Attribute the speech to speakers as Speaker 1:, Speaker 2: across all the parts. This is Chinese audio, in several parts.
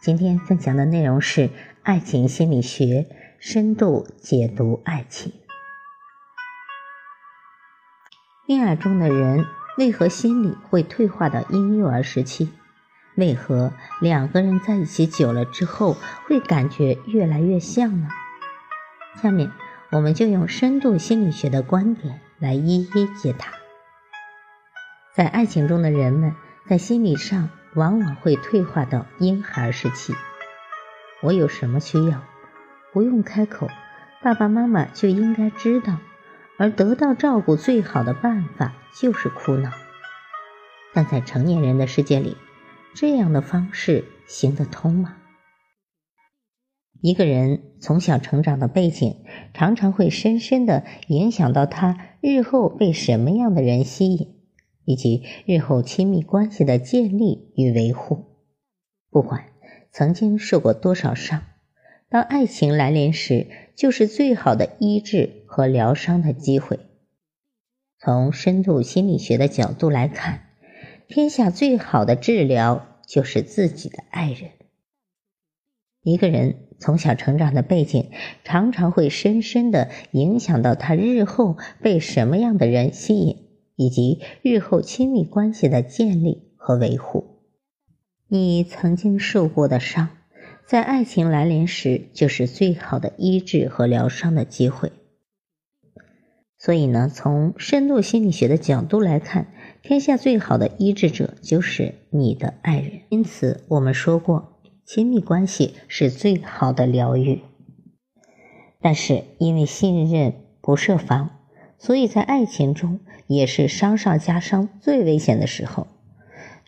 Speaker 1: 今天分享的内容是爱情心理学深度解读爱情。恋爱中的人为何心理会退化到婴幼儿时期？为何两个人在一起久了之后会感觉越来越像呢？下面我们就用深度心理学的观点来一一解答。在爱情中的人们在心理上往往会退化到婴孩时期。我有什么需要，不用开口，爸爸妈妈就应该知道，而得到照顾最好的办法就是哭闹。但在成年人的世界里，这样的方式行得通吗？一个人从小成长的背景，常常会深深的影响到他日后被什么样的人吸引，以及日后亲密关系的建立与维护。不管曾经受过多少伤，当爱情来临时，就是最好的医治和疗伤的机会。从深度心理学的角度来看。天下最好的治疗就是自己的爱人。一个人从小成长的背景，常常会深深的影响到他日后被什么样的人吸引，以及日后亲密关系的建立和维护。你曾经受过的伤，在爱情来临时，就是最好的医治和疗伤的机会。所以呢，从深度心理学的角度来看。天下最好的医治者就是你的爱人，因此我们说过，亲密关系是最好的疗愈。但是因为信任不设防，所以在爱情中也是伤上加伤最危险的时候。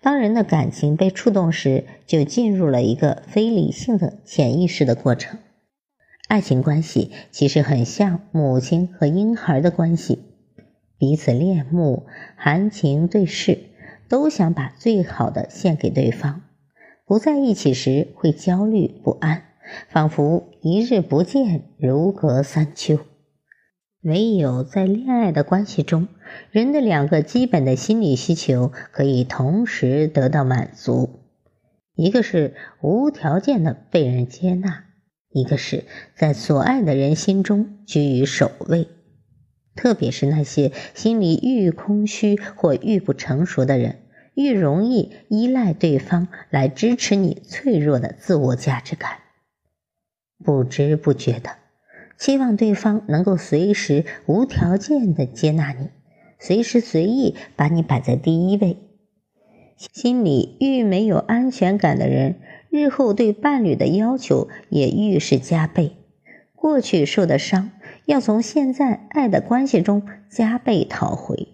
Speaker 1: 当人的感情被触动时，就进入了一个非理性的潜意识的过程。爱情关系其实很像母亲和婴孩的关系。彼此恋慕，含情对视，都想把最好的献给对方。不在一起时会焦虑不安，仿佛一日不见如隔三秋。唯有在恋爱的关系中，人的两个基本的心理需求可以同时得到满足：一个是无条件的被人接纳，一个是在所爱的人心中居于首位。特别是那些心里愈空虚或愈不成熟的人，愈容易依赖对方来支持你脆弱的自我价值感。不知不觉的，希望对方能够随时无条件的接纳你，随时随意把你摆在第一位。心里愈没有安全感的人，日后对伴侣的要求也愈是加倍。过去受的伤。要从现在爱的关系中加倍讨回。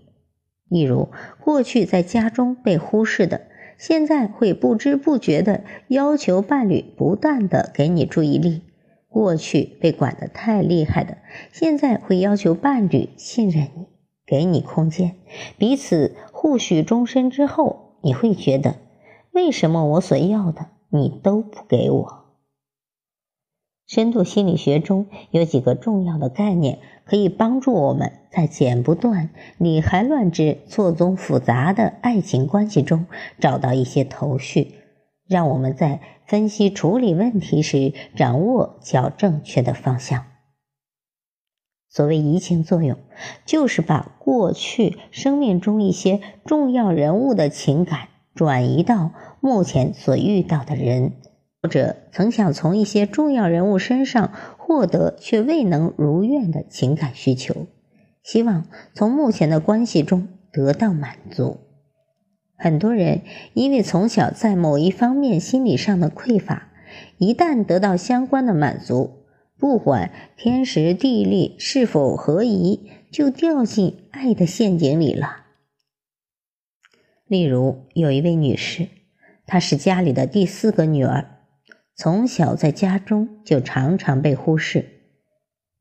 Speaker 1: 例如，过去在家中被忽视的，现在会不知不觉的要求伴侣不断的给你注意力；过去被管得太厉害的，现在会要求伴侣信任你，给你空间，彼此互许终身之后，你会觉得，为什么我所要的你都不给我？深度心理学中有几个重要的概念，可以帮助我们在剪不断、理还乱之错综复杂的爱情关系中找到一些头绪，让我们在分析处理问题时掌握较正确的方向。所谓移情作用，就是把过去生命中一些重要人物的情感转移到目前所遇到的人。或者曾想从一些重要人物身上获得却未能如愿的情感需求，希望从目前的关系中得到满足。很多人因为从小在某一方面心理上的匮乏，一旦得到相关的满足，不管天时地利是否合宜，就掉进爱的陷阱里了。例如，有一位女士，她是家里的第四个女儿。从小在家中就常常被忽视。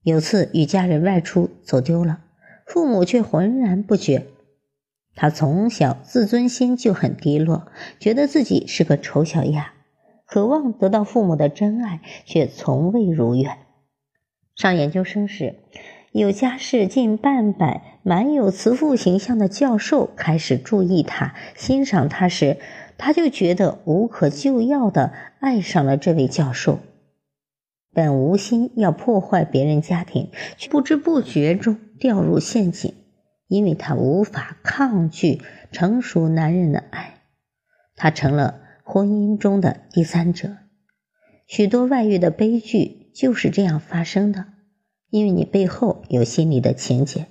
Speaker 1: 有次与家人外出走丢了，父母却浑然不觉。他从小自尊心就很低落，觉得自己是个丑小鸭，渴望得到父母的真爱，却从未如愿。上研究生时，有家世近半百、满有慈父形象的教授开始注意他、欣赏他时，他就觉得无可救药的爱上了这位教授。本无心要破坏别人家庭，却不知不觉中掉入陷阱。因为他无法抗拒成熟男人的爱，他成了婚姻中的第三者。许多外遇的悲剧就是这样发生的，因为你背后有心里的情结。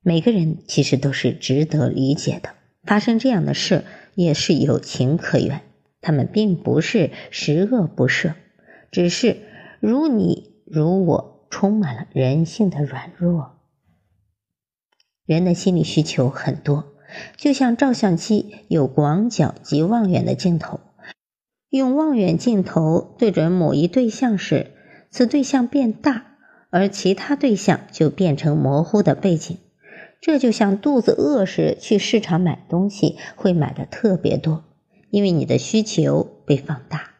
Speaker 1: 每个人其实都是值得理解的，发生这样的事也是有情可原。他们并不是十恶不赦，只是如你如我，充满了人性的软弱。人的心理需求很多，就像照相机有广角及望远的镜头，用望远镜头对准某一对象时，此对象变大，而其他对象就变成模糊的背景。这就像肚子饿时去市场买东西，会买的特别多，因为你的需求被放大。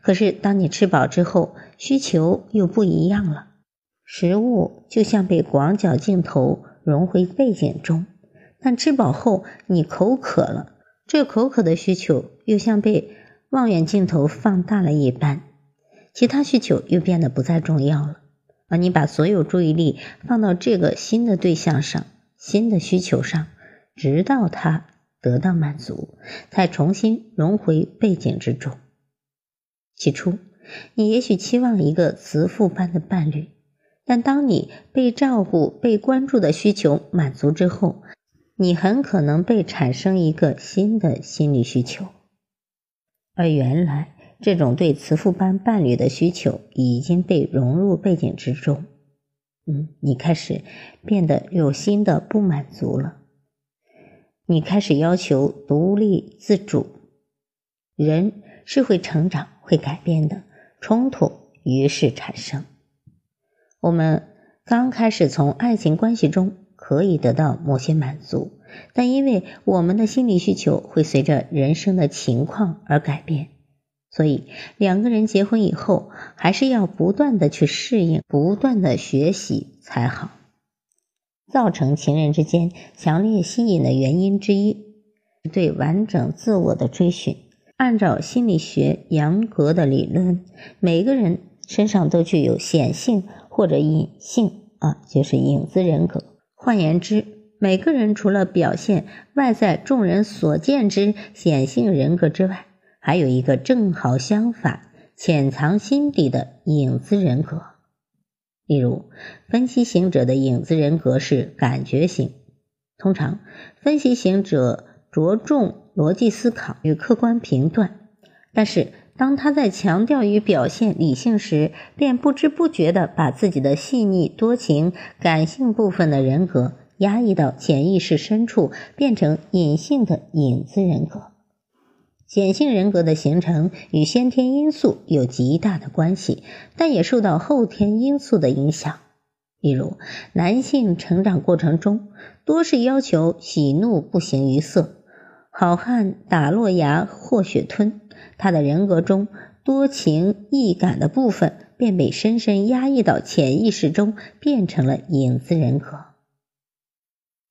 Speaker 1: 可是当你吃饱之后，需求又不一样了，食物就像被广角镜头。融回背景中，但吃饱后你口渴了，这口渴的需求又像被望远镜头放大了一般，其他需求又变得不再重要了，而你把所有注意力放到这个新的对象上、新的需求上，直到它得到满足，才重新融回背景之中。起初，你也许期望一个慈父般的伴侣。但当你被照顾、被关注的需求满足之后，你很可能被产生一个新的心理需求，而原来这种对慈父般伴侣的需求已经被融入背景之中。嗯，你开始变得有新的不满足了，你开始要求独立自主。人是会成长、会改变的，冲突于是产生。我们刚开始从爱情关系中可以得到某些满足，但因为我们的心理需求会随着人生的情况而改变，所以两个人结婚以后还是要不断的去适应、不断的学习才好。造成情人之间强烈吸引的原因之一，对完整自我的追寻。按照心理学杨格的理论，每个人身上都具有显性。或者隐性啊，就是影子人格。换言之，每个人除了表现外在众人所见之显性人格之外，还有一个正好相反、潜藏心底的影子人格。例如，分析型者的影子人格是感觉型。通常，分析型者着重逻辑思考与客观评断，但是。当他在强调与表现理性时，便不知不觉地把自己的细腻、多情、感性部分的人格压抑到潜意识深处，变成隐性的影子人格。显性人格的形成与先天因素有极大的关系，但也受到后天因素的影响。例如，男性成长过程中多是要求喜怒不形于色，好汉打落牙或血吞。他的人格中多情易感的部分便被深深压抑到潜意识中，变成了影子人格。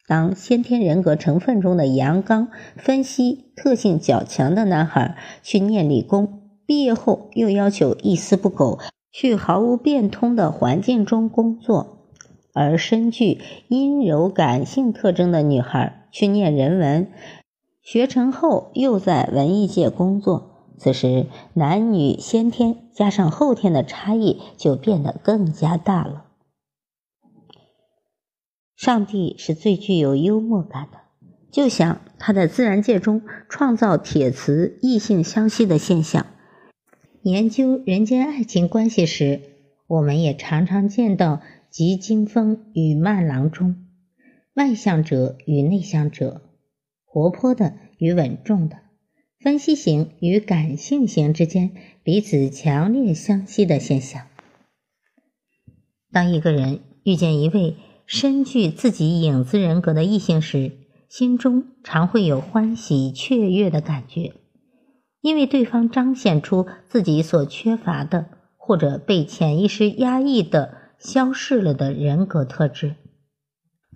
Speaker 1: 当先天人格成分中的阳刚、分析特性较强的男孩去念理工，毕业后又要求一丝不苟去毫无变通的环境中工作，而身具阴柔感性特征的女孩去念人文，学成后又在文艺界工作。此时，男女先天加上后天的差异就变得更加大了。上帝是最具有幽默感的，就像他在自然界中创造铁磁异性相吸的现象。研究人间爱情关系时，我们也常常见到急惊风与慢郎中，外向者与内向者，活泼的与稳重的。分析型与感性型之间彼此强烈相吸的现象。当一个人遇见一位深具自己影子人格的异性时，心中常会有欢喜雀跃的感觉，因为对方彰显出自己所缺乏的，或者被潜意识压抑的、消逝了的人格特质。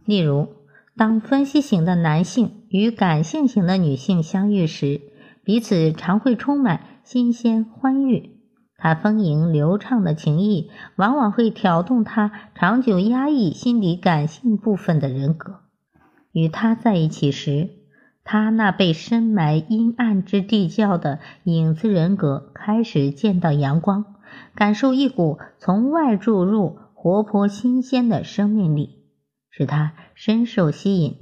Speaker 1: 例如，当分析型的男性与感性型的女性相遇时，彼此常会充满新鲜欢愉，他丰盈流畅的情谊往往会挑动他长久压抑心理感性部分的人格。与他在一起时，他那被深埋阴暗之地窖的影子人格开始见到阳光，感受一股从外注入活泼新鲜的生命力，使他深受吸引，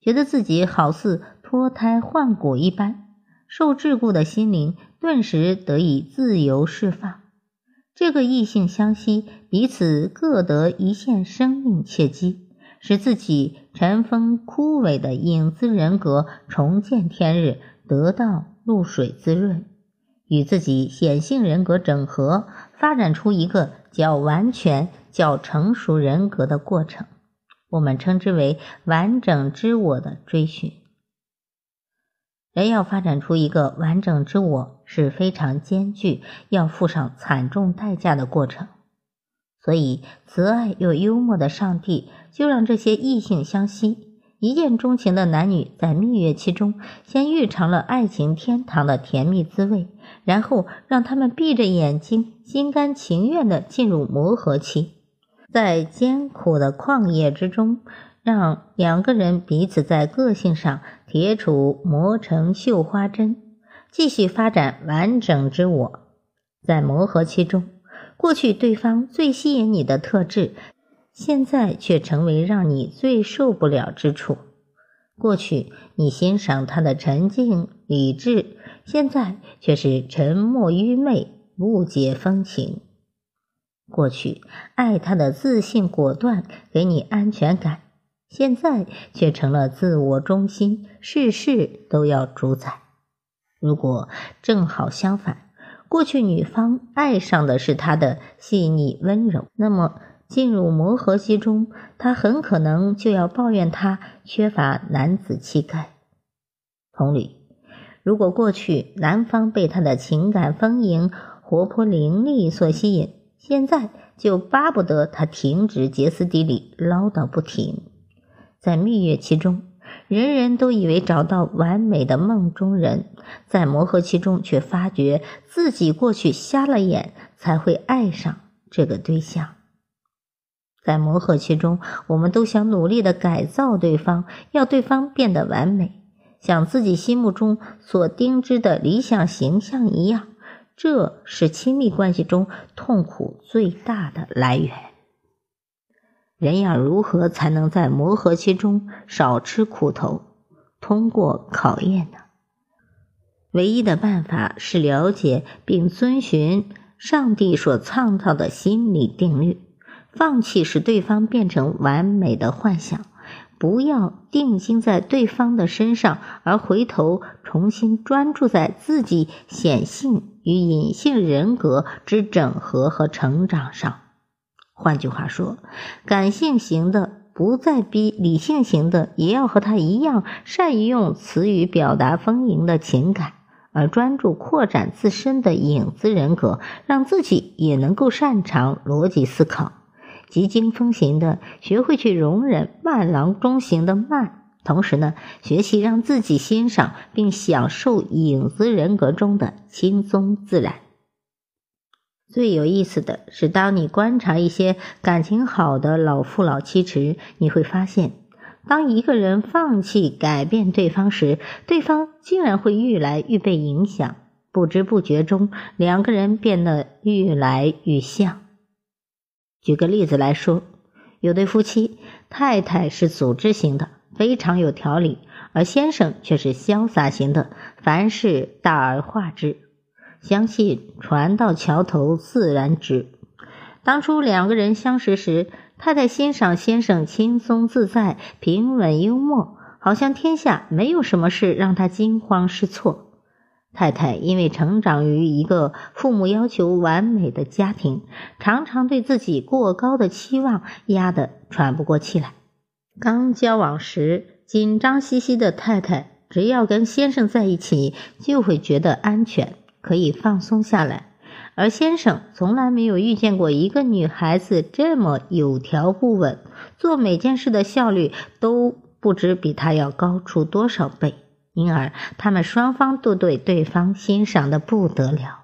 Speaker 1: 觉得自己好似脱胎换骨一般。受桎梏的心灵顿时得以自由释放，这个异性相吸，彼此各得一线生命契机，使自己尘封枯萎的影子人格重见天日，得到露水滋润，与自己显性人格整合，发展出一个较完全、较成熟人格的过程，我们称之为完整之我的追寻。人要发展出一个完整之我是非常艰巨，要付上惨重代价的过程。所以，慈爱又幽默的上帝就让这些异性相吸、一见钟情的男女在蜜月期中先预尝了爱情天堂的甜蜜滋味，然后让他们闭着眼睛，心甘情愿地进入磨合期，在艰苦的旷野之中。让两个人彼此在个性上铁杵磨成绣花针，继续发展完整之我。在磨合期中，过去对方最吸引你的特质，现在却成为让你最受不了之处。过去你欣赏他的沉静理智，现在却是沉默愚昧，不解风情。过去爱他的自信果断，给你安全感。现在却成了自我中心，事事都要主宰。如果正好相反，过去女方爱上的是他的细腻温柔，那么进入磨合期中，他很可能就要抱怨他缺乏男子气概。同理，如果过去男方被他的情感丰盈、活泼伶俐所吸引，现在就巴不得他停止歇斯底里、唠叨不停。在蜜月期中，人人都以为找到完美的梦中人，在磨合期中却发觉自己过去瞎了眼，才会爱上这个对象。在磨合期中，我们都想努力的改造对方，要对方变得完美，像自己心目中所定制的理想形象一样，这是亲密关系中痛苦最大的来源。人要如何才能在磨合期中少吃苦头，通过考验呢？唯一的办法是了解并遵循上帝所创造的心理定律，放弃使对方变成完美的幻想，不要定睛在对方的身上，而回头重新专注在自己显性与隐性人格之整合和成长上。换句话说，感性型的不再逼理性型的也要和他一样善于用词语表达丰盈的情感，而专注扩展自身的影子人格，让自己也能够擅长逻辑思考。急惊风型的学会去容忍慢郎中型的慢，同时呢，学习让自己欣赏并享受影子人格中的轻松自然。最有意思的是，当你观察一些感情好的老夫老妻时，你会发现，当一个人放弃改变对方时，对方竟然会愈来愈被影响，不知不觉中，两个人变得愈来愈像。举个例子来说，有对夫妻，太太是组织型的，非常有条理，而先生却是潇洒型的，凡事大而化之。相信船到桥头自然直。当初两个人相识时，太太欣赏先生轻松自在、平稳幽默，好像天下没有什么事让他惊慌失措。太太因为成长于一个父母要求完美的家庭，常常对自己过高的期望压得喘不过气来。刚交往时，紧张兮兮的太太，只要跟先生在一起，就会觉得安全，可以放松下来。而先生从来没有遇见过一个女孩子这么有条不紊，做每件事的效率都不知比他要高出多少倍。因而，他们双方都对对方欣赏的不得了。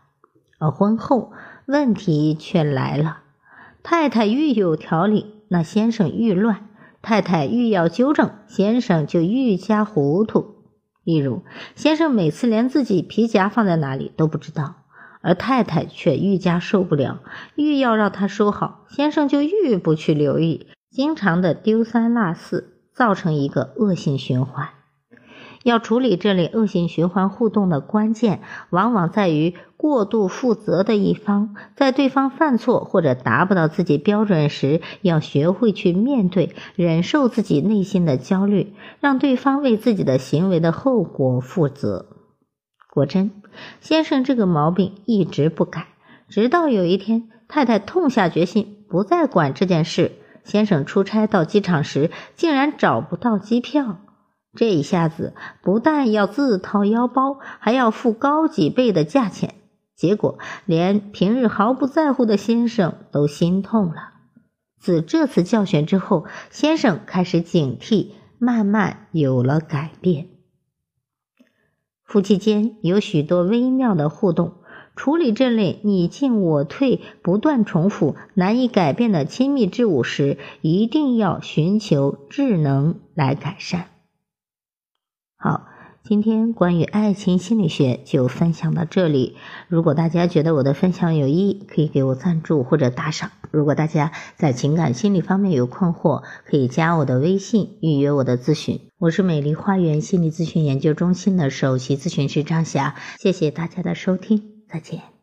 Speaker 1: 而婚后，问题却来了：太太愈有条理，那先生愈乱；太太愈要纠正，先生就愈加糊涂。例如，先生每次连自己皮夹放在哪里都不知道，而太太却愈加受不了，愈要让他收好，先生就愈不去留意，经常的丢三落四，造成一个恶性循环。要处理这类恶性循环互动的关键，往往在于过度负责的一方，在对方犯错或者达不到自己标准时，要学会去面对、忍受自己内心的焦虑，让对方为自己的行为的后果负责。果真，先生这个毛病一直不改，直到有一天，太太痛下决心不再管这件事。先生出差到机场时，竟然找不到机票。这一下子不但要自掏腰包，还要付高几倍的价钱，结果连平日毫不在乎的先生都心痛了。自这次教训之后，先生开始警惕，慢慢有了改变。夫妻间有许多微妙的互动，处理这类你进我退、不断重复、难以改变的亲密之物时，一定要寻求智能来改善。好，今天关于爱情心理学就分享到这里。如果大家觉得我的分享有意义，可以给我赞助或者打赏。如果大家在情感心理方面有困惑，可以加我的微信预约我的咨询。我是美丽花园心理咨询研究中心的首席咨询师张霞。谢谢大家的收听，再见。